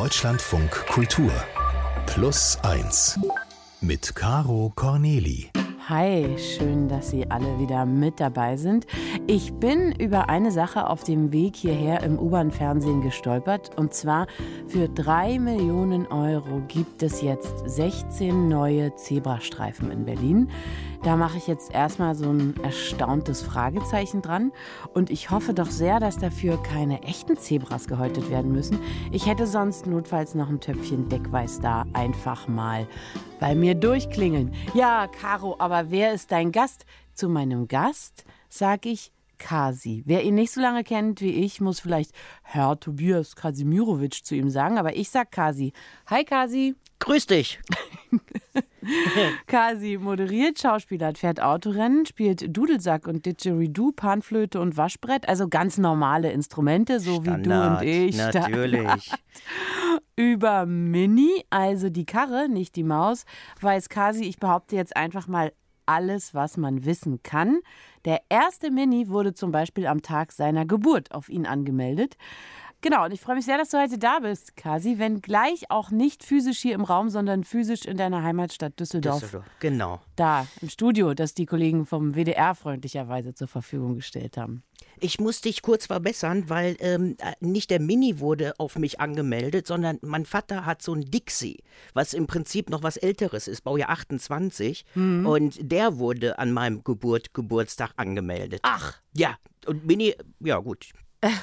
Deutschlandfunk Kultur Plus 1 mit Caro Corneli. Hi, schön, dass Sie alle wieder mit dabei sind. Ich bin über eine Sache auf dem Weg hierher im U-Bahn-Fernsehen gestolpert. Und zwar für drei Millionen Euro gibt es jetzt 16 neue Zebrastreifen in Berlin. Da mache ich jetzt erstmal so ein erstauntes Fragezeichen dran. Und ich hoffe doch sehr, dass dafür keine echten Zebras gehäutet werden müssen. Ich hätte sonst notfalls noch ein Töpfchen Deckweiß da einfach mal bei mir durchklingeln. Ja, Caro, aber wer ist dein Gast? Zu meinem Gast sag ich Kasi. Wer ihn nicht so lange kennt wie ich, muss vielleicht Herr Tobias Kasimirovic zu ihm sagen, aber ich sag Kasi. Hi Kasi. Grüß dich. Kasi moderiert, Schauspieler, fährt Autorennen, spielt Dudelsack und Didgeridoo, Panflöte und Waschbrett, also ganz normale Instrumente, so Standard, wie du und ich. Natürlich. Standard. Über Mini, also die Karre, nicht die Maus, weiß Kasi, ich behaupte jetzt einfach mal alles, was man wissen kann. Der erste Mini wurde zum Beispiel am Tag seiner Geburt auf ihn angemeldet. Genau, und ich freue mich sehr, dass du heute da bist, Kasi, wenn gleich auch nicht physisch hier im Raum, sondern physisch in deiner Heimatstadt Düsseldorf. Düsseldorf. Genau. Da, im Studio, das die Kollegen vom WDR freundlicherweise zur Verfügung gestellt haben. Ich muss dich kurz verbessern, weil ähm, nicht der Mini wurde auf mich angemeldet, sondern mein Vater hat so ein Dixie, was im Prinzip noch was Älteres ist, Baujahr 28. Mhm. Und der wurde an meinem Geburt, Geburtstag angemeldet. Ach. Ja, und Mini, ja gut.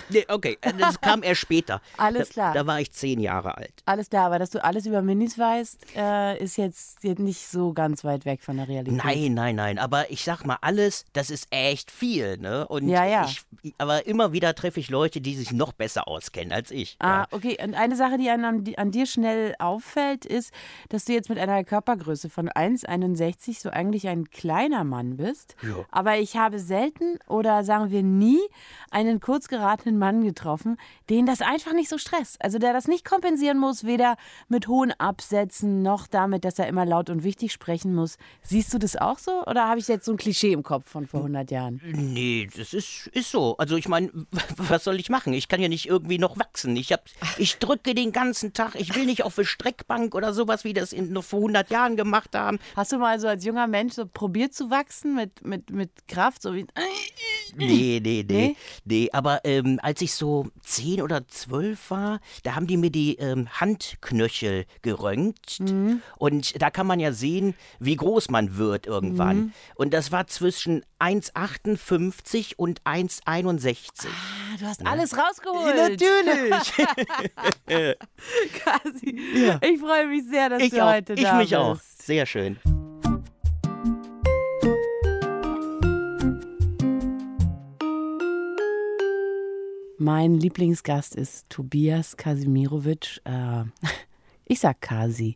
Nee, okay, äh, das kam erst später. Alles klar. Da, da war ich zehn Jahre alt. Alles klar, aber dass du alles über Minis weißt, äh, ist jetzt, jetzt nicht so ganz weit weg von der Realität. Nein, nein, nein. Aber ich sag mal, alles, das ist echt viel, ne? Und Ja, ja. Ich, aber immer wieder treffe ich Leute, die sich noch besser auskennen als ich. Ah, ja. okay. Und eine Sache, die an, an dir schnell auffällt, ist, dass du jetzt mit einer Körpergröße von 1,61 so eigentlich ein kleiner Mann bist. Ja. Aber ich habe selten oder sagen wir nie einen kurz geratenen Mann getroffen, den das einfach nicht so stresst. Also der das nicht kompensieren muss, weder mit hohen Absätzen noch damit, dass er immer laut und wichtig sprechen muss. Siehst du das auch so? Oder habe ich jetzt so ein Klischee im Kopf von vor 100 Jahren? Nee, das ist, ist so. Also ich meine, was soll ich machen? Ich kann ja nicht irgendwie noch wachsen. Ich, hab, ich drücke den ganzen Tag. Ich will nicht auf eine Streckbank oder sowas, wie das in, noch vor 100 Jahren gemacht haben. Hast du mal so als junger Mensch so probiert zu wachsen mit, mit, mit Kraft, so wie. Nee, nee, nee. Nee? Nee, aber ähm, als ich so 10 oder 12 war, da haben die mir die ähm, Handknöchel geröntgt. Und da kann man ja sehen, wie groß man wird irgendwann. Und das war zwischen 1,58 und 1,61. Ah, du hast alles rausgeholt. Natürlich. Kasi. Ich freue mich sehr, dass ich du auch. heute Ich da mich bist. auch. Sehr schön. Mein Lieblingsgast ist Tobias Kasimirovic. Äh, ich sag Kasi.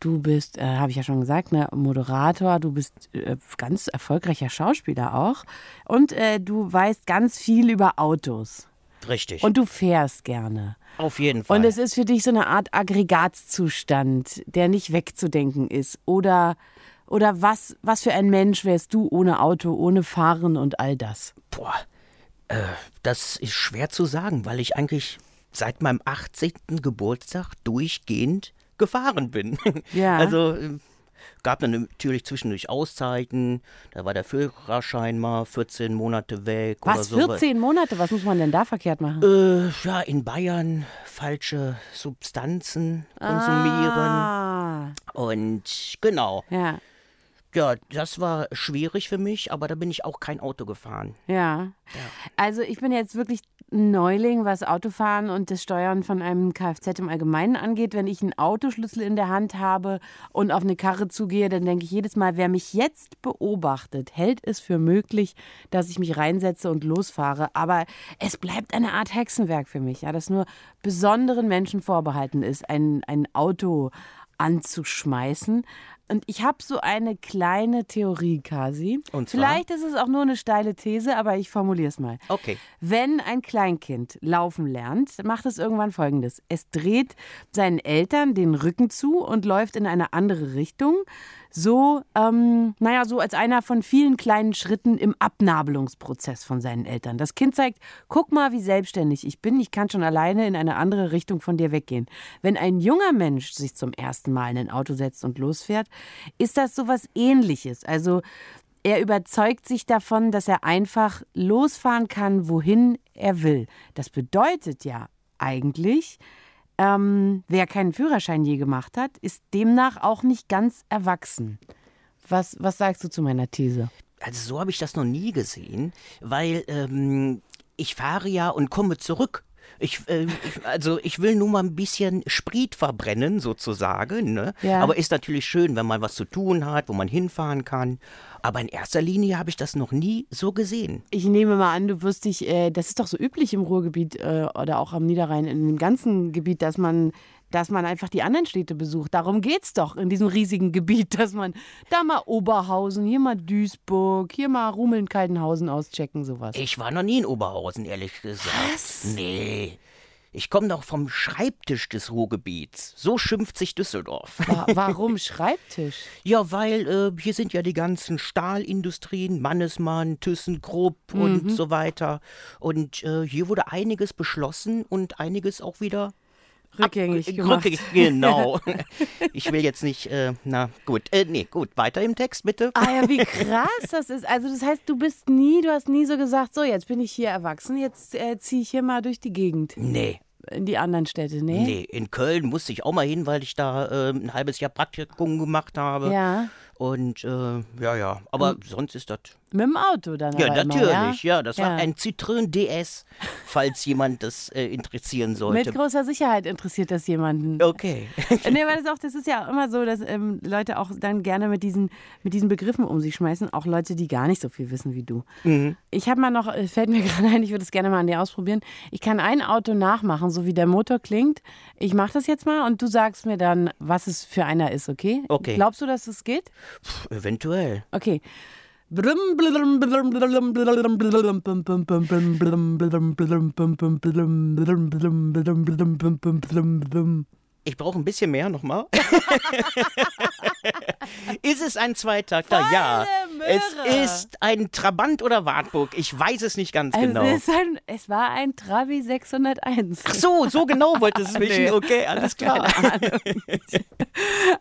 Du bist, äh, habe ich ja schon gesagt, ne, Moderator, du bist äh, ganz erfolgreicher Schauspieler auch. Und äh, du weißt ganz viel über Autos. Richtig. Und du fährst gerne. Auf jeden Fall. Und es ist für dich so eine Art Aggregatzustand, der nicht wegzudenken ist. Oder, oder was, was für ein Mensch wärst du ohne Auto, ohne Fahren und all das? Boah, äh, das ist schwer zu sagen, weil ich eigentlich seit meinem 18. Geburtstag durchgehend gefahren bin. Ja. Also äh, gab dann natürlich zwischendurch Auszeiten, da war der Führerschein mal 14 Monate weg oder Was, so. 14 Monate? Was muss man denn da verkehrt machen? Äh, ja, in Bayern falsche Substanzen konsumieren. Ah, Und genau, ja, ja, das war schwierig für mich, aber da bin ich auch kein Auto gefahren. ja. Also ich bin jetzt wirklich ein Neuling, was Autofahren und das Steuern von einem Kfz im Allgemeinen angeht. Wenn ich einen Autoschlüssel in der Hand habe und auf eine Karre zugehe, dann denke ich jedes Mal, wer mich jetzt beobachtet, hält es für möglich, dass ich mich reinsetze und losfahre. Aber es bleibt eine Art Hexenwerk für mich, ja, das nur besonderen Menschen vorbehalten ist, ein, ein Auto anzuschmeißen. Und ich habe so eine kleine Theorie, Kasi. Und zwar? Vielleicht ist es auch nur eine steile These, aber ich formuliere es mal. Okay. Wenn ein Kleinkind laufen lernt, macht es irgendwann folgendes. Es dreht seinen Eltern den Rücken zu und läuft in eine andere Richtung. So, ähm, naja, so als einer von vielen kleinen Schritten im Abnabelungsprozess von seinen Eltern. Das Kind zeigt, guck mal, wie selbstständig ich bin. Ich kann schon alleine in eine andere Richtung von dir weggehen. Wenn ein junger Mensch sich zum ersten Mal in ein Auto setzt und losfährt, ist das so was ähnliches. Also er überzeugt sich davon, dass er einfach losfahren kann, wohin er will. Das bedeutet ja eigentlich, ähm, wer keinen Führerschein je gemacht hat, ist demnach auch nicht ganz erwachsen. Was, was sagst du zu meiner These? Also so habe ich das noch nie gesehen, weil ähm, ich fahre ja und komme zurück. Ich, äh, ich, also ich will nur mal ein bisschen Sprit verbrennen, sozusagen. Ne? Ja. Aber ist natürlich schön, wenn man was zu tun hat, wo man hinfahren kann. Aber in erster Linie habe ich das noch nie so gesehen. Ich nehme mal an, du wirst dich, äh, das ist doch so üblich im Ruhrgebiet äh, oder auch am Niederrhein, in dem ganzen Gebiet, dass man, dass man einfach die anderen Städte besucht. Darum geht es doch in diesem riesigen Gebiet, dass man da mal Oberhausen, hier mal Duisburg, hier mal Rumeln, Kaltenhausen auschecken, sowas. Ich war noch nie in Oberhausen, ehrlich gesagt. Was? Nee. Ich komme doch vom Schreibtisch des Ruhrgebiets. So schimpft sich Düsseldorf. Wa- Warum Schreibtisch? Ja, weil äh, hier sind ja die ganzen Stahlindustrien, Mannesmann, ThyssenKrupp und so weiter. Und äh, hier wurde einiges beschlossen und einiges auch wieder Rückgängig ab- gemacht. rückgängig, Genau. ich will jetzt nicht, äh, na gut, äh, nee, gut, weiter im Text bitte. Ah ja, wie krass das ist. Also das heißt, du bist nie, du hast nie so gesagt, so jetzt bin ich hier erwachsen, jetzt äh, ziehe ich hier mal durch die Gegend Nee, in die anderen Städte, ne? nee, in Köln musste ich auch mal hin, weil ich da äh, ein halbes Jahr Praktikum gemacht habe. Ja, Und äh, ja, ja, aber sonst ist das. Mit dem Auto dann Ja, natürlich, immer, ja? das war Ja. ein Citroën DS, falls jemand das äh, interessieren sollte. Mit großer Sicherheit interessiert das jemanden. okay. Nee, weil das, auch, das ist ja immer so, dass ähm, Leute auch dann gerne mit diesen, mit diesen Begriffen um sich schmeißen, auch Leute, die gar nicht so viel wissen wie du. Mhm. Ich habe mal noch, äh, fällt mir gerade ein, ich würde es gerne mal an dir ausprobieren. Ich kann ein Auto nachmachen, so wie der Motor klingt. Ich mache das jetzt mal und du sagst mir dann, was es für einer ist, okay? Okay. Glaubst du, dass es geht? Eventuell. Okay. Ich brauche ein bisschen mehr nochmal. ist es ein Zweitakter? Ja. Möhre. Es ist ein Trabant oder Wartburg. Ich weiß es nicht ganz genau. es, ist ein, es war ein Trabi 601. Ach so, so genau wollte es wissen. Nee. Okay, alles klar.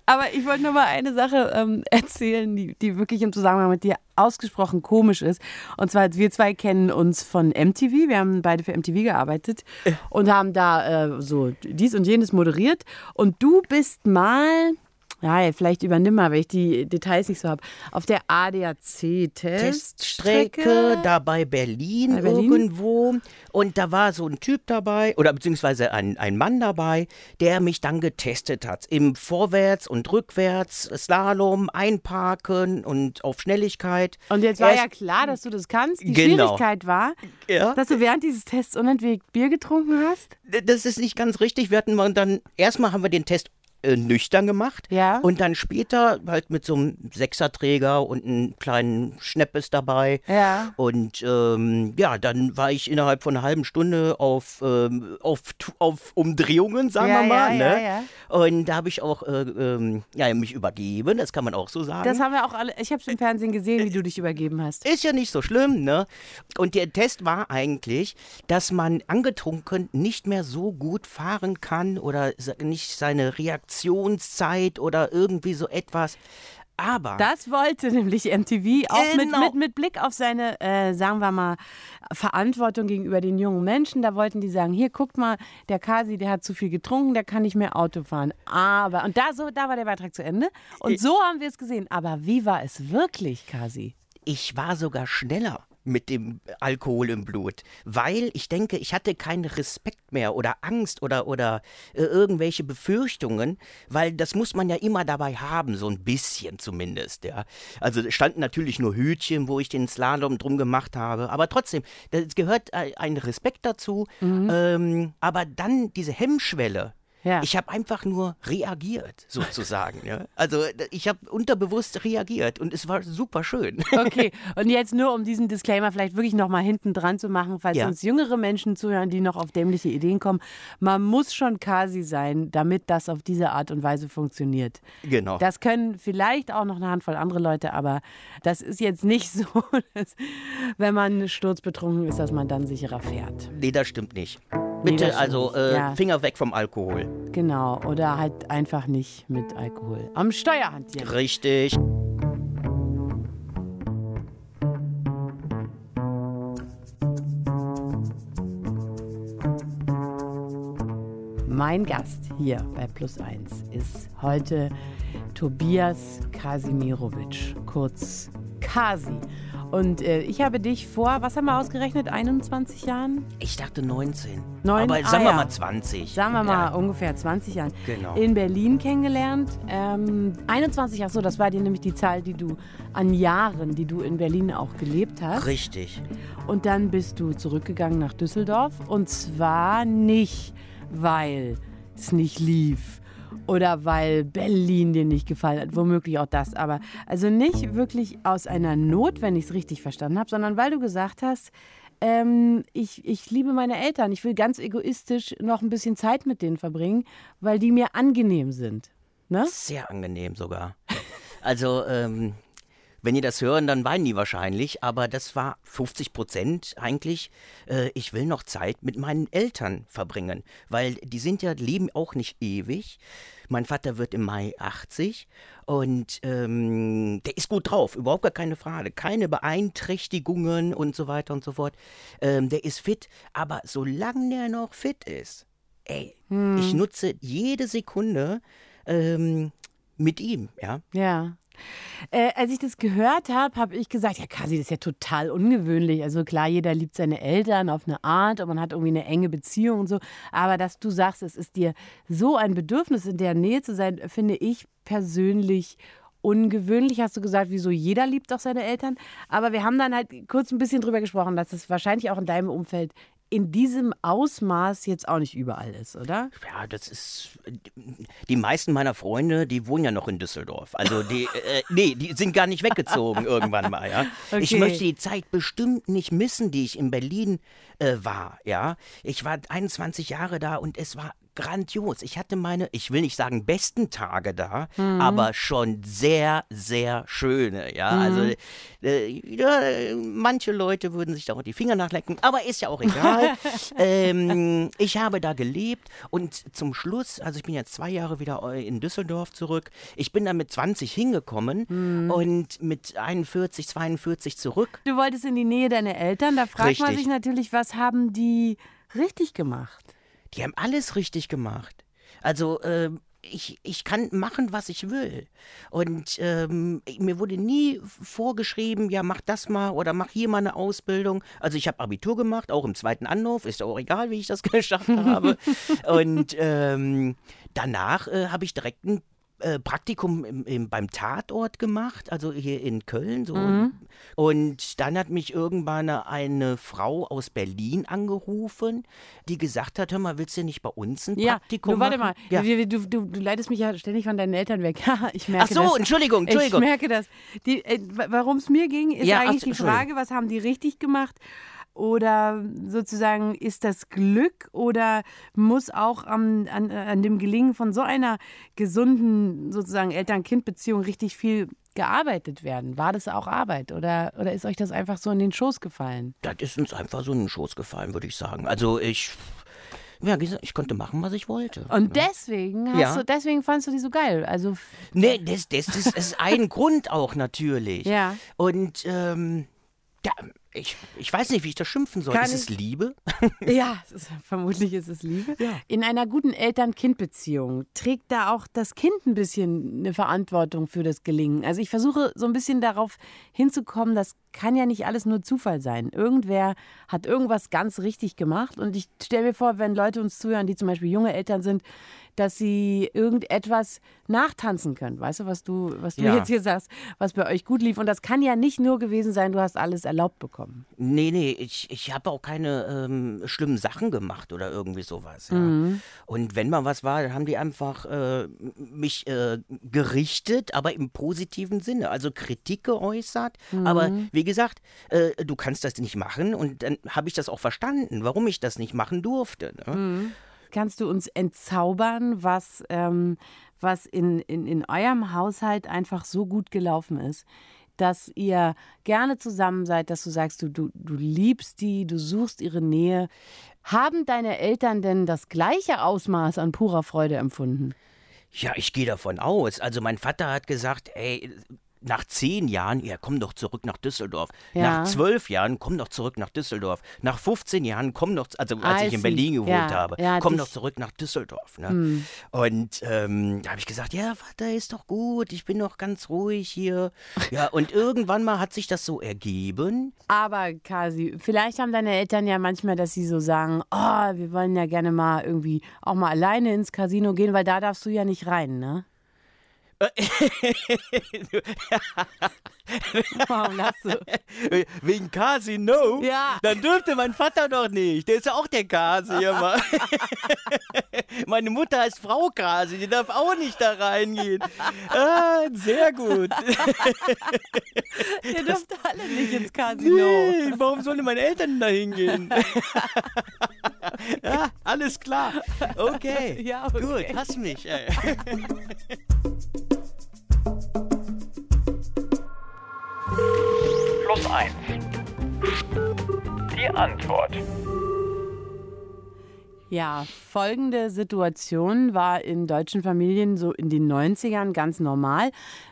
Aber ich wollte nur mal eine Sache ähm, erzählen, die, die wirklich im Zusammenhang mit dir ausgesprochen komisch ist. Und zwar, wir zwei kennen uns von MTV. Wir haben beide für MTV gearbeitet und haben da äh, so dies und jenes moderiert. Und du bist mal, ja, vielleicht übernimm mal, weil ich die Details nicht so habe, auf der ADAC-Teststrecke. Teststrecke da bei Berlin, Bei Berlin? irgendwo. Und da war so ein Typ dabei, oder beziehungsweise ein, ein Mann dabei, der mich dann getestet hat. Im Vorwärts- und Rückwärts, Slalom, Einparken und auf Schnelligkeit. Und jetzt war Erst- ja klar, dass du das kannst. Die Genau. Schwierigkeit war, Ja. dass du während dieses Tests unentwegt Bier getrunken hast. Das ist nicht ganz richtig. Wir hatten dann, erstmal haben wir den Test äh, nüchtern gemacht. Ja. Und dann später halt mit so einem Sechserträger und einem kleinen Schneppes dabei. Ja. Und ähm, ja, dann war ich innerhalb von einer halben Stunde auf, ähm, auf, auf Umdrehungen, sagen Ja, wir mal. ja, ne? ja, Und da habe ich auch äh, ähm, ja, mich übergeben, das kann man auch so sagen. Das haben wir auch alle. Ich habe es im Fernsehen gesehen, wie du dich übergeben hast. Ist ja nicht so schlimm, ne? Und der Test war eigentlich, dass man angetrunken nicht mehr so gut fahren kann oder nicht seine Reaktionszeit oder irgendwie so etwas. Aber Das wollte nämlich MTV auch mit, Genau. mit, mit Blick auf seine, äh, sagen wir mal, Verantwortung gegenüber den jungen Menschen. Da wollten die sagen: Hier, guckt mal, der Kasi, der hat zu viel getrunken, der kann nicht mehr Auto fahren. Aber, und da, so, da war der Beitrag zu Ende. Und so haben wir es gesehen. Aber wie war es wirklich, Kasi? ich war sogar schneller mit dem Alkohol im Blut, weil ich denke, ich hatte keinen Respekt mehr oder Angst oder, oder äh, irgendwelche Befürchtungen, weil das muss man ja immer dabei haben, so ein bisschen zumindest, ja. Also es standen natürlich nur Hütchen, wo ich den Slalom drum gemacht habe, aber trotzdem, es gehört äh, ein Respekt dazu, ähm, aber dann diese Hemmschwelle, Ja. Ich habe einfach nur reagiert, sozusagen. ja. Also ich habe unterbewusst reagiert und es war super schön. Okay, und jetzt nur um diesen Disclaimer vielleicht wirklich nochmal hinten dran zu machen, falls Ja. uns jüngere Menschen zuhören, die noch auf dämliche Ideen kommen. Man muss schon Kasi sein, damit das auf diese Art und Weise funktioniert. Genau. Das können vielleicht auch noch eine Handvoll andere Leute, aber das ist jetzt nicht so, dass, wenn man sturzbetrunken ist, dass man dann sicherer fährt. nee, das stimmt nicht. Nee, Bitte, stimmt also äh, Ja. Finger weg vom Alkohol. Genau, oder halt einfach nicht mit Alkohol. Am Steuer hantieren. Richtig. Mein Gast hier bei Plus Eins ist heute Tobias Kasimirovic, kurz Kasi. Und äh, ich habe dich vor, was haben wir ausgerechnet, 21 Jahren? Ich dachte 19. Neun? Aber Ah, sagen wir ja. mal 20. Sagen wir mal Ja. ungefähr 20 Jahren. Genau. In Berlin kennengelernt. Ähm, 21, ach so, das war dir nämlich die Zahl, die du an Jahren, die du in Berlin auch gelebt hast. Richtig. Und dann bist du zurückgegangen nach Düsseldorf. Und zwar nicht, weil es nicht lief oder weil Berlin dir nicht gefallen hat. Womöglich auch das. Aber also nicht wirklich aus einer Not, wenn ich es richtig verstanden habe, sondern weil du gesagt hast, ähm, ich, ich liebe meine Eltern. Ich will ganz egoistisch noch ein bisschen Zeit mit denen verbringen, weil die mir angenehm sind. Ne? Sehr angenehm sogar. Also, ähm, wenn die das hören, dann weinen die wahrscheinlich, aber das war 50 Prozent eigentlich. Äh, ich will noch Zeit mit meinen Eltern verbringen, weil die sind ja, leben auch nicht ewig. Mein Vater wird im Mai 80 und ähm, der ist gut drauf, überhaupt gar keine Frage. Keine Beeinträchtigungen und so weiter und so fort. Ähm, der ist fit, aber solange der noch fit ist, ey, ich nutze jede Sekunde ähm, mit ihm, ja. Ja. Äh, als ich das gehört habe, habe ich gesagt, ja, Kasi, das ist ja total ungewöhnlich. Also klar, jeder liebt seine Eltern auf eine Art und man hat irgendwie eine enge Beziehung und so. Aber dass du sagst, es ist dir so ein Bedürfnis, in der Nähe zu sein, finde ich persönlich ungewöhnlich. Hast du gesagt, wieso jeder liebt auch seine Eltern. Aber wir haben dann halt kurz ein bisschen drüber gesprochen, dass es wahrscheinlich auch in deinem Umfeld in diesem Ausmaß jetzt auch nicht überall ist, oder? Ja, das ist. Die meisten meiner Freunde, die wohnen ja noch in Düsseldorf. Also die, äh, nee, die sind gar nicht weggezogen irgendwann mal, ja. Ich Okay. möchte die Zeit bestimmt nicht missen, die ich in Berlin äh, war, ja. Ich war 21 Jahre da und es war grandios. Ich hatte meine, ich will nicht sagen besten Tage da, aber schon sehr, sehr schöne, ja. Also äh, ja, manche Leute würden sich da auch die Finger nachlecken, aber ist ja auch egal. ähm, ich habe da gelebt und zum Schluss, also ich bin jetzt zwei Jahre wieder in Düsseldorf zurück. Ich bin da mit 20 hingekommen und mit 41, 42 zurück. Du wolltest in die Nähe deiner Eltern. Da fragt man Richtig. sich natürlich, was haben die richtig gemacht? Die haben alles richtig gemacht. Also, ähm, ich, ich kann machen, was ich will. Und ähm, mir wurde nie vorgeschrieben, ja, mach das mal oder mach hier mal eine Ausbildung. Also ich habe Abitur gemacht, auch im zweiten Anlauf, ist auch egal, wie ich das geschafft habe. Und ähm, danach äh, habe ich direkt ein äh, Praktikum im, im, beim Tatort gemacht, also hier in Köln. So. Und dann hat mich irgendwann eine Frau aus Berlin angerufen, die gesagt hat, hör mal, willst du nicht bei uns ein Ja, Praktikum du, warte mal. Ja. Du, du, du, leitest mich ja ständig von deinen Eltern weg. ich merke Ach so, das. Entschuldigung, Entschuldigung. Ich merke das. Äh, Warum es mir ging, ist Ja, eigentlich ach, die. Frage, was haben die richtig gemacht? Oder sozusagen ist das Glück oder muss auch am, an, an dem Gelingen von so einer gesunden sozusagen Eltern-Kind-Beziehung richtig viel gearbeitet werden? War das auch Arbeit oder, oder ist euch das einfach so in den Schoß gefallen? Das ist uns einfach so in den Schoß gefallen, würde ich sagen. Also ich, ja, ich konnte machen, was ich wollte. Und deswegen hast Ja. du, deswegen fandst du die so geil. Also Nee, das, das, das ist ein Grund auch natürlich. Ja. Und ähm, ja, ich, ich weiß nicht, wie ich das schimpfen soll. Kann ist es Liebe? Ja, es ist, vermutlich ist es Liebe. In einer guten Eltern-Kind-Beziehung trägt da auch das Kind ein bisschen eine Verantwortung für das Gelingen. Also ich versuche so ein bisschen darauf hinzukommen, das kann ja nicht alles nur Zufall sein. Irgendwer hat irgendwas ganz richtig gemacht und ich stelle mir vor, wenn Leute uns zuhören, die zum Beispiel junge Eltern sind, dass sie irgendetwas nachtanzen können. Weißt du, was du, was du Ja. jetzt hier sagst, was bei euch gut lief. Und das kann ja nicht nur gewesen sein, du hast alles erlaubt bekommen. Bekommen. Nee, nee, ich, ich habe auch keine ähm, schlimmen Sachen gemacht oder irgendwie sowas. Ja. Mhm. Und wenn mal was war, dann haben die einfach äh, mich äh, gerichtet, aber im positiven Sinne. Also Kritik geäußert. Mhm. Aber wie gesagt, äh, du kannst das nicht machen. Und dann habe ich das auch verstanden, warum ich das nicht machen durfte. Ne? Mhm. Kannst du uns entzaubern, was, ähm, was in, in, in eurem Haushalt einfach so gut gelaufen ist? Dass ihr gerne zusammen seid, dass du sagst, du, du, du liebst die, du suchst ihre Nähe. Haben deine Eltern denn das gleiche Ausmaß an purer Freude empfunden? Ja, ich gehe davon aus. Also mein Vater hat gesagt, ey, nach zehn Jahren, ja, komm doch zurück nach Düsseldorf. Ja. Nach zwölf Jahren, komm doch zurück nach Düsseldorf. Nach 15 Jahren, komm doch, also als I ich in Berlin gewohnt ja. habe, ja, komm doch zurück nach Düsseldorf. Ne? Hm. Und ähm, da habe ich gesagt, ja, Vater, ist doch gut, ich bin noch ganz ruhig hier. Ja, und irgendwann mal hat sich das so ergeben. Aber, Kasi, vielleicht haben deine Eltern ja manchmal, dass sie so sagen, oh, wir wollen ja gerne mal irgendwie auch mal alleine ins Casino gehen, weil da darfst du ja nicht rein, ne? Warum lachst du? Wegen Casino? Ja. Dann dürfte mein Vater doch nicht. Der ist ja auch der Kasi immer. Meine Mutter heißt Frau Kasi, die darf auch nicht da reingehen. Ah, sehr gut. Ihr dürft alle nicht ins Casino. Nee, warum sollen meine Eltern da hingehen? ja, alles klar. Okay. Ja, okay. Gut, hass mich. Ey. Plus 1. Die Antwort. Ja, folgende Situation war in deutschen Familien so in den 90ern ganz normal.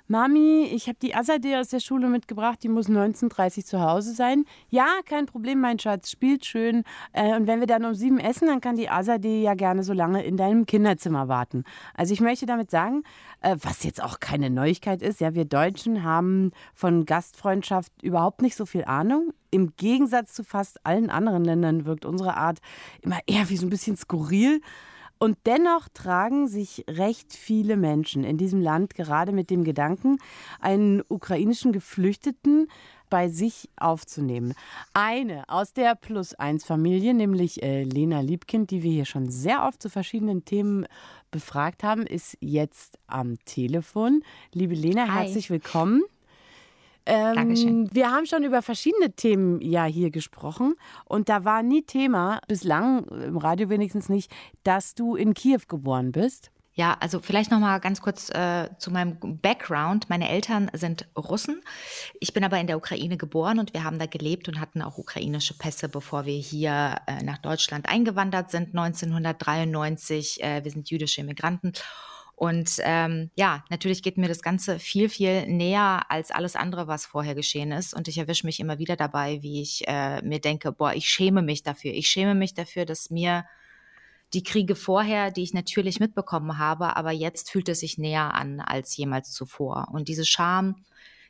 Mami, ich habe die Azadeh aus der Schule mitgebracht, die muss 19.30 zu Hause sein. Ja, kein Problem, mein Schatz, spielt schön. Äh, und wenn wir dann um sieben essen, dann kann die Azadeh ja gerne so lange in deinem Kinderzimmer warten. Also ich möchte damit sagen, äh, was jetzt auch keine Neuigkeit ist, ja, wir Deutschen haben von Gastfreundschaft überhaupt nicht so viel Ahnung. Im Gegensatz zu fast allen anderen Ländern wirkt unsere Art immer eher wie so ein bisschen skurril. Und dennoch tragen sich recht viele Menschen in diesem Land gerade mit dem Gedanken, einen ukrainischen Geflüchteten bei sich aufzunehmen. Eine aus der Plus-1-Familie, nämlich äh, Lena Liebkind, die wir hier schon sehr oft zu verschiedenen Themen befragt haben, ist jetzt am Telefon. Liebe Lena, Hi. herzlich willkommen. Ähm, Dankeschön. Wir haben schon über verschiedene Themen ja hier gesprochen und da war nie Thema, bislang im Radio wenigstens nicht, dass du in Kiew geboren bist. Ja, also vielleicht noch mal ganz kurz äh, zu meinem Background. Meine Eltern sind Russen. Ich bin aber in der Ukraine geboren und wir haben da gelebt und hatten auch ukrainische Pässe, bevor wir hier äh, nach Deutschland eingewandert sind 1993. Äh, wir sind jüdische Immigranten und ähm, ja, natürlich geht mir das Ganze viel, viel näher als alles andere, was vorher geschehen ist. Und ich erwische mich immer wieder dabei, wie ich äh, mir denke, boah, ich schäme mich dafür. Ich schäme mich dafür, dass mir die Kriege vorher, die ich natürlich mitbekommen habe, aber jetzt fühlt es sich näher an als jemals zuvor. Und diese Scham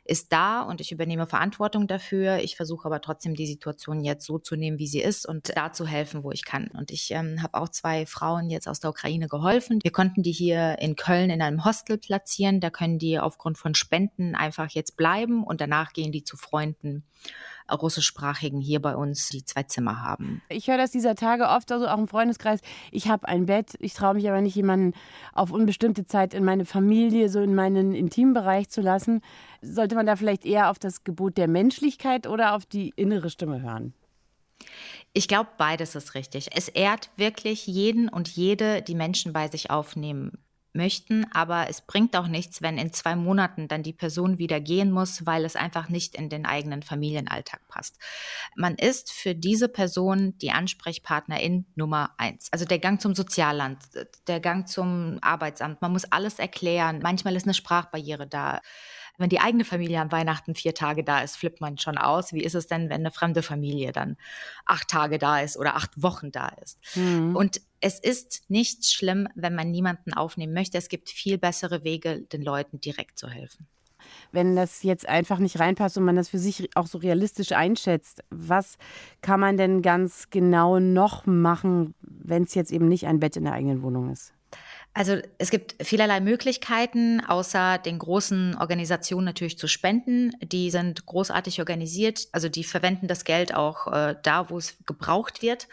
ist da und ich übernehme Verantwortung dafür. Ich versuche aber trotzdem die Situation jetzt so zu nehmen, wie sie ist und da zu helfen, wo ich kann. Und ich ähm, habe auch zwei Frauen jetzt aus der Ukraine geholfen. Wir konnten die hier in Köln in einem Hostel platzieren. Da können die aufgrund von Spenden einfach jetzt bleiben und danach gehen die zu Freunden russischsprachigen hier bei uns, die zwei Zimmer haben. Ich höre das dieser Tage oft, also auch im Freundeskreis. Ich habe ein Bett, ich traue mich aber nicht, jemanden auf unbestimmte Zeit in meine Familie, so in meinen Intimbereich zu lassen. Sollte man da vielleicht eher auf das Gebot der Menschlichkeit oder auf die innere Stimme hören? Ich glaube, beides ist richtig. Es ehrt wirklich jeden und jede, die Menschen bei sich aufnehmen möchten, aber es bringt auch nichts, wenn in zwei Monaten dann die Person wieder gehen muss, weil es einfach nicht in den eigenen Familienalltag passt. Man ist für diese Person die Ansprechpartnerin Nummer eins. Also der Gang zum Sozialland, der Gang zum Arbeitsamt, man muss alles erklären. Manchmal ist eine Sprachbarriere da. Wenn die eigene Familie an Weihnachten vier Tage da ist, flippt man schon aus. Wie ist es denn, wenn eine fremde Familie dann acht Tage da ist oder acht Wochen da ist? Mhm. Und es ist nicht schlimm, wenn man niemanden aufnehmen möchte. Es gibt viel bessere Wege, den Leuten direkt zu helfen. Wenn das jetzt einfach nicht reinpasst und man das für sich auch so realistisch einschätzt, was kann man denn ganz genau noch machen, wenn es jetzt eben nicht ein Bett in der eigenen Wohnung ist? Also es gibt vielerlei Möglichkeiten, außer den großen Organisationen natürlich zu spenden. Die sind großartig organisiert, also die verwenden das Geld auch äh, da, wo es gebraucht wird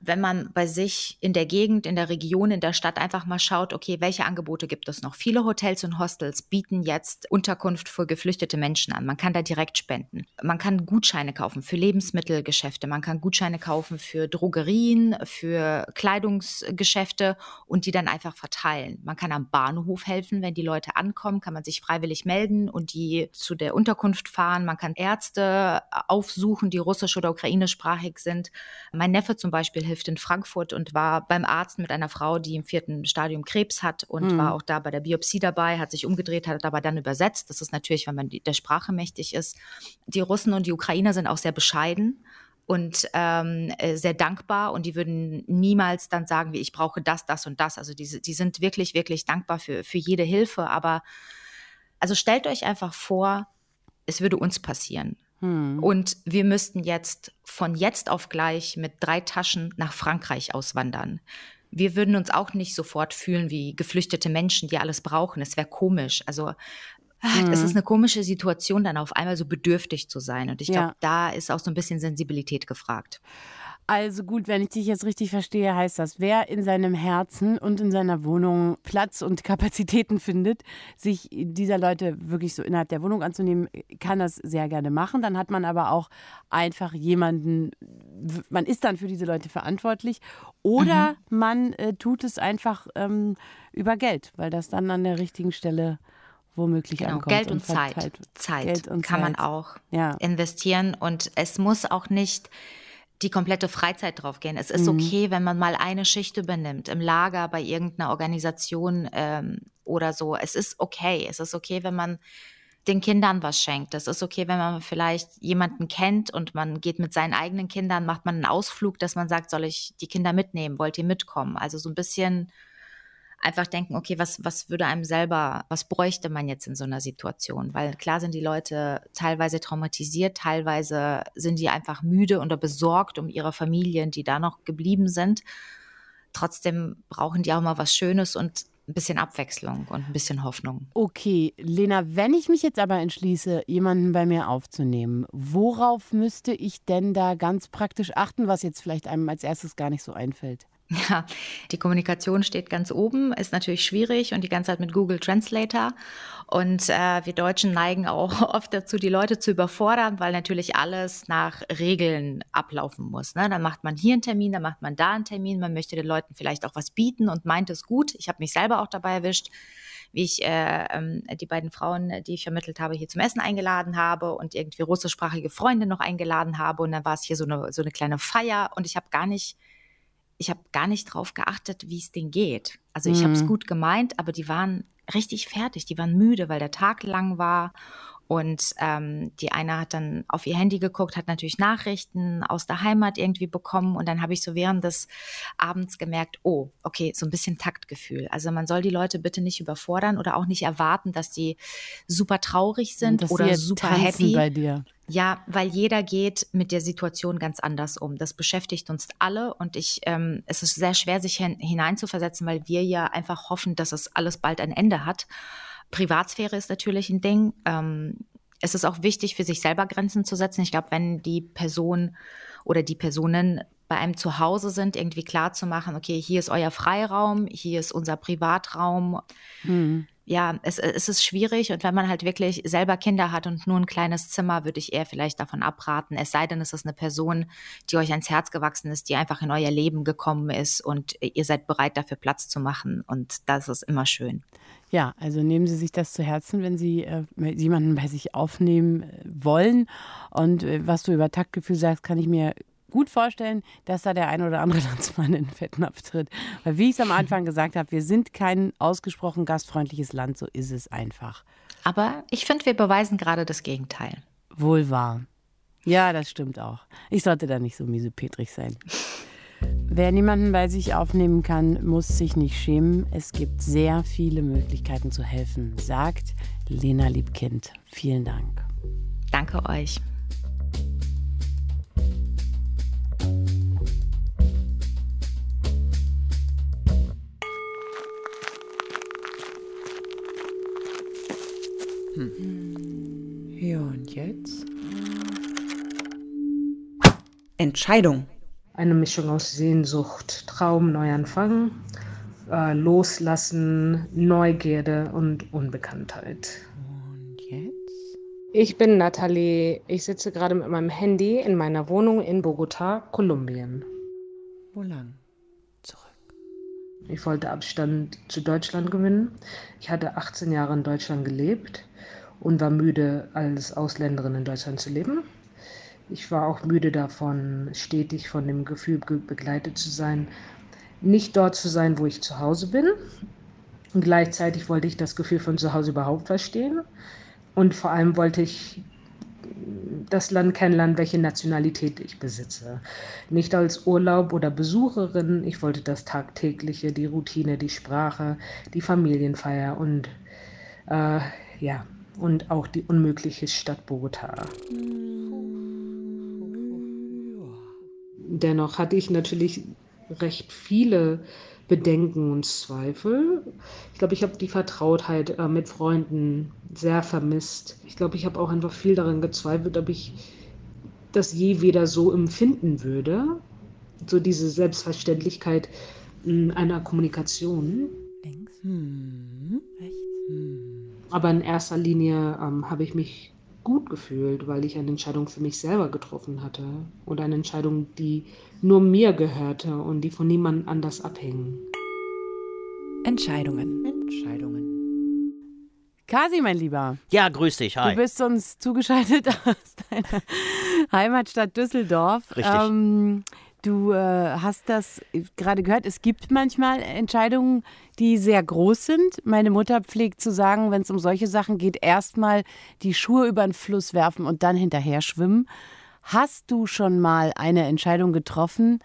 wenn man bei sich in der Gegend, in der Region, in der Stadt einfach mal schaut, okay, welche Angebote gibt es noch? Viele Hotels und Hostels bieten jetzt Unterkunft für geflüchtete Menschen an. Man kann da direkt spenden. Man kann Gutscheine kaufen für Lebensmittelgeschäfte. Man kann Gutscheine kaufen für Drogerien, für Kleidungsgeschäfte und die dann einfach verteilen. Man kann am Bahnhof helfen, wenn die Leute ankommen, kann man sich freiwillig melden und die zu der Unterkunft fahren. Man kann Ärzte aufsuchen, die russisch oder ukrainischsprachig sind. mein Neffe zum Beispiel hilft in Frankfurt und war beim Arzt mit einer Frau, die im vierten Stadium Krebs hat und mhm. war auch da bei der Biopsie dabei, hat sich umgedreht, hat aber dann übersetzt. Das ist natürlich, wenn man der Sprache mächtig ist. Die Russen und die Ukrainer sind auch sehr bescheiden und ähm, äh, sehr dankbar und die würden niemals dann sagen, wie ich brauche das, das und das. Also die, die sind wirklich, wirklich dankbar für, für jede Hilfe. Aber also stellt euch einfach vor, es würde uns passieren. Hm. Und wir müssten jetzt von jetzt auf gleich mit drei Taschen nach Frankreich auswandern. Wir würden uns auch nicht sofort fühlen wie geflüchtete Menschen, die alles brauchen. Es wäre komisch. Also hm. es ist eine komische Situation, dann auf einmal so bedürftig zu sein. Und ich glaube, ja. da ist auch so ein bisschen Sensibilität gefragt. Also gut, wenn ich dich jetzt richtig verstehe, heißt das, wer in seinem Herzen und in seiner Wohnung Platz und Kapazitäten findet, sich dieser Leute wirklich so innerhalb der Wohnung anzunehmen, kann das sehr gerne machen. Dann hat man aber auch einfach jemanden, man ist dann für diese Leute verantwortlich. Oder mhm. man äh, tut es einfach ähm, über Geld, weil das dann an der richtigen Stelle womöglich genau, ankommt. Geld und, und Zeit. Zeit Geld und kann Zeit. man auch ja. investieren. Und es muss auch nicht die komplette Freizeit drauf gehen. Es ist mhm. okay, wenn man mal eine Schicht übernimmt, im Lager, bei irgendeiner Organisation ähm, oder so. Es ist okay. Es ist okay, wenn man den Kindern was schenkt. Es ist okay, wenn man vielleicht jemanden kennt und man geht mit seinen eigenen Kindern, macht man einen Ausflug, dass man sagt, soll ich die Kinder mitnehmen? Wollt ihr mitkommen? Also so ein bisschen einfach denken, okay, was, was würde einem selber, was bräuchte man jetzt in so einer Situation? Weil klar sind die Leute teilweise traumatisiert, teilweise sind die einfach müde oder besorgt um ihre Familien, die da noch geblieben sind. Trotzdem brauchen die auch mal was Schönes und ein bisschen Abwechslung und ein bisschen Hoffnung. Okay, Lena, wenn ich mich jetzt aber entschließe, jemanden bei mir aufzunehmen, worauf müsste ich denn da ganz praktisch achten, was jetzt vielleicht einem als erstes gar nicht so einfällt? Ja, die Kommunikation steht ganz oben, ist natürlich schwierig und die ganze Zeit mit Google Translator. Und äh, wir Deutschen neigen auch oft dazu, die Leute zu überfordern, weil natürlich alles nach Regeln ablaufen muss. Ne? Dann macht man hier einen Termin, dann macht man da einen Termin, man möchte den Leuten vielleicht auch was bieten und meint es gut. Ich habe mich selber auch dabei erwischt, wie ich äh, ähm, die beiden Frauen, die ich vermittelt habe, hier zum Essen eingeladen habe und irgendwie russischsprachige Freunde noch eingeladen habe. Und dann war es hier so eine, so eine kleine Feier und ich habe gar nicht ich habe gar nicht drauf geachtet, wie es denen geht. Also ich mhm. habe es gut gemeint, aber die waren richtig fertig, die waren müde, weil der Tag lang war und ähm, die eine hat dann auf ihr Handy geguckt, hat natürlich Nachrichten aus der Heimat irgendwie bekommen. Und dann habe ich so während des Abends gemerkt, oh, okay, so ein bisschen Taktgefühl. Also man soll die Leute bitte nicht überfordern oder auch nicht erwarten, dass die super traurig sind dass oder super happy. bei dir. Ja, weil jeder geht mit der Situation ganz anders um. Das beschäftigt uns alle und ich, ähm, es ist sehr schwer, sich hineinzuversetzen, weil wir ja einfach hoffen, dass es alles bald ein Ende hat. Privatsphäre ist natürlich ein Ding. Ähm, es ist auch wichtig, für sich selber Grenzen zu setzen. Ich glaube, wenn die Person oder die Personen bei einem zu Hause sind, irgendwie klar zu machen, okay, hier ist euer Freiraum, hier ist unser Privatraum. Mhm ja, es, es ist schwierig und wenn man halt wirklich selber Kinder hat und nur ein kleines Zimmer, würde ich eher vielleicht davon abraten. Es sei denn, es ist eine Person, die euch ans Herz gewachsen ist, die einfach in euer Leben gekommen ist und ihr seid bereit, dafür Platz zu machen und das ist immer schön. Ja, also nehmen Sie sich das zu Herzen, wenn Sie äh, jemanden bei sich aufnehmen äh, wollen. Und äh, was du über Taktgefühl sagst, kann ich mir gut vorstellen, dass da der ein oder andere Landsmann in den Fettnapf tritt. Weil, wie ich es am Anfang gesagt habe, wir sind kein ausgesprochen gastfreundliches Land, so ist es einfach. Aber ich finde, wir beweisen gerade das Gegenteil. Wohl wahr. Ja, das stimmt auch. Ich sollte da nicht so miesepetrig sein. Wer niemanden bei sich aufnehmen kann, muss sich nicht schämen. Es gibt sehr viele Möglichkeiten zu helfen, sagt Lena Liebkind. Vielen Dank. Danke euch. Hm. Ja, und jetzt? Entscheidung. Eine Mischung aus Sehnsucht, Traum, Neuanfang, äh, Loslassen, Neugierde und Unbekanntheit. Und jetzt? Ich bin Nathalie. Ich sitze gerade mit meinem Handy in meiner Wohnung in Bogotá, Kolumbien. Wo lang? Ich wollte Abstand zu Deutschland gewinnen. Ich hatte 18 Jahre in Deutschland gelebt und war müde, als Ausländerin in Deutschland zu leben. Ich war auch müde davon, stetig von dem Gefühl begleitet zu sein, nicht dort zu sein, wo ich zu Hause bin. Und gleichzeitig wollte ich das Gefühl von zu Hause überhaupt verstehen. Und vor allem wollte ich das Land kennenlernen, welche Nationalität ich besitze. Nicht als Urlaub oder Besucherin, ich wollte das Tagtägliche, die Routine, die Sprache, die Familienfeier und äh, ja, und auch die unmögliche Stadt Bogota. Dennoch hatte ich natürlich recht viele Bedenken und Zweifel. Ich glaube, ich habe die Vertrautheit äh, mit Freunden sehr vermisst. Ich glaube, ich habe auch einfach viel daran gezweifelt, ob ich das je wieder so empfinden würde. So diese Selbstverständlichkeit mh, einer Kommunikation. Links. Hm. Rechts. Hm. Aber in erster Linie ähm, habe ich mich gut gefühlt, weil ich eine Entscheidung für mich selber getroffen hatte. Oder eine Entscheidung, die nur mir gehörte und die von niemand anders abhing. Entscheidungen. Entscheidungen. Kasi, mein Lieber. Ja, grüß dich. Hi. Du bist uns zugeschaltet aus deiner Heimatstadt Düsseldorf. Richtig. Ähm, du äh, hast das gerade gehört. Es gibt manchmal Entscheidungen, die sehr groß sind. Meine Mutter pflegt zu sagen, wenn es um solche Sachen geht, erstmal die Schuhe über den Fluss werfen und dann hinterher schwimmen. Hast du schon mal eine Entscheidung getroffen,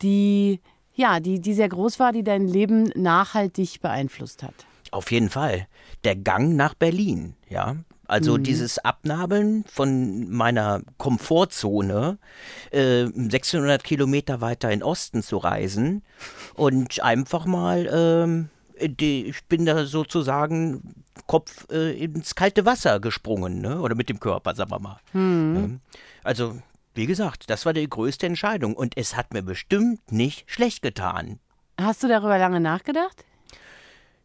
die ja, die, die sehr groß war, die dein Leben nachhaltig beeinflusst hat? Auf jeden Fall. Der Gang nach Berlin, ja. Also mhm. dieses Abnabeln von meiner Komfortzone, äh, 600 Kilometer weiter in Osten zu reisen und einfach mal, äh, die, ich bin da sozusagen Kopf äh, ins kalte Wasser gesprungen, ne? oder mit dem Körper, sagen wir mal. Mhm. Also, wie gesagt, das war die größte Entscheidung und es hat mir bestimmt nicht schlecht getan. Hast du darüber lange nachgedacht?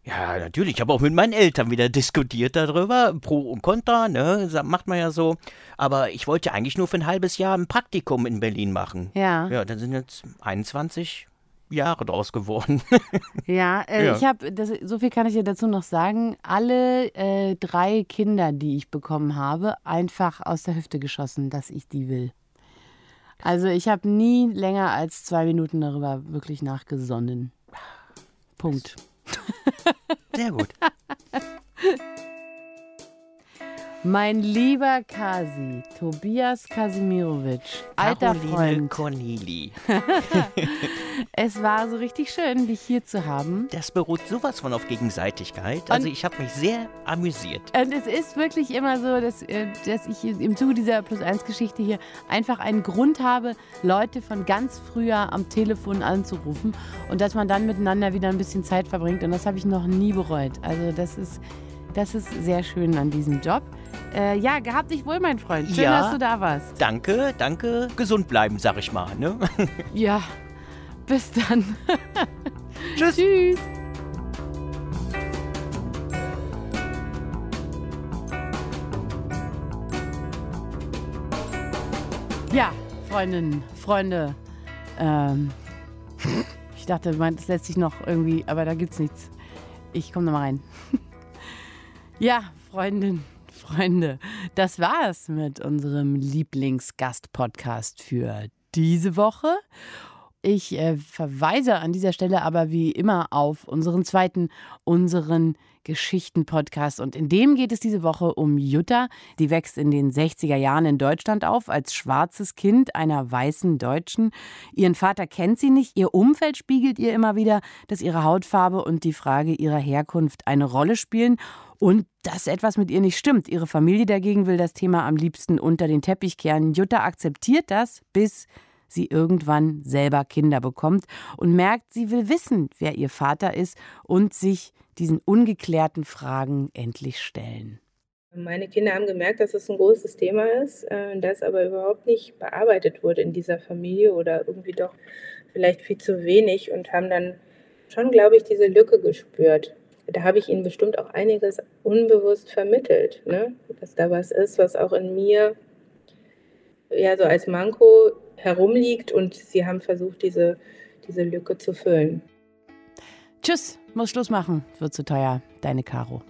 Ja, natürlich. Ich habe auch mit meinen Eltern wieder diskutiert darüber. Pro und Contra, ne? Macht man ja so. Aber ich wollte eigentlich nur für ein halbes Jahr ein Praktikum in Berlin machen. Ja. Ja, dann sind jetzt 21 Jahre draus geworden. ja, äh, ja, ich habe, so viel kann ich dir dazu noch sagen, alle äh, drei Kinder, die ich bekommen habe, einfach aus der Hüfte geschossen, dass ich die will. Also ich habe nie länger als zwei Minuten darüber wirklich nachgesonnen. Punkt. Sehr gut. Mein lieber Kasi, Tobias Kasimirovic, alter Caroline Freund. Corneli. es war so richtig schön, dich hier zu haben. Das beruht sowas von auf Gegenseitigkeit. Also Und- ich habe mich sehr amüsiert. Und es ist wirklich immer so, dass, äh, dass ich im Zuge dieser Plus-1-Geschichte hier einfach einen Grund habe, Leute von ganz früher am Telefon anzurufen und dass man dann miteinander wieder ein bisschen Zeit verbringt. Und das habe ich noch nie bereut. Also das ist, das ist sehr schön an diesem Job. Äh, ja, gehabt dich wohl, mein Freund. Schön, Ja. dass du da warst. Danke, danke. Gesund bleiben, sag ich mal. Ne? Ja, bis dann. Tschüss. Tschüss. Ja, Freundinnen, Freunde. Ähm, ich dachte, man, das lässt sich noch irgendwie, aber da gibt's nichts. Ich komme nochmal rein. Ja, Freundinnen, Freunde, das war's mit unserem Lieblingsgast-Podcast für diese Woche. Ich äh, verweise an dieser Stelle aber wie immer auf unseren zweiten, unseren Geschichten-Podcast. Und in dem geht es diese Woche um Jutta. Die wächst in den 60er Jahren in Deutschland auf als schwarzes Kind einer weißen Deutschen. Ihren Vater kennt sie nicht. Ihr Umfeld spiegelt ihr immer wieder, dass ihre Hautfarbe und die Frage ihrer Herkunft eine Rolle spielen. Und dass etwas mit ihr nicht stimmt. Ihre Familie dagegen will das Thema am liebsten unter den Teppich kehren. Jutta akzeptiert das, bis sie irgendwann selber Kinder bekommt und merkt, sie will wissen, wer ihr Vater ist und sich diesen ungeklärten Fragen endlich stellen. Meine Kinder haben gemerkt, dass es ein großes Thema ist, äh, das aber überhaupt nicht bearbeitet wurde in dieser Familie oder irgendwie doch vielleicht viel zu wenig und haben dann schon, glaube ich, diese Lücke gespürt. Da habe ich ihnen bestimmt auch einiges unbewusst vermittelt, ne? dass da was ist, was auch in mir ja so als Manko herumliegt und sie haben versucht, diese, diese Lücke zu füllen. Tschüss, muss Schluss machen, wird zu teuer. Deine Caro.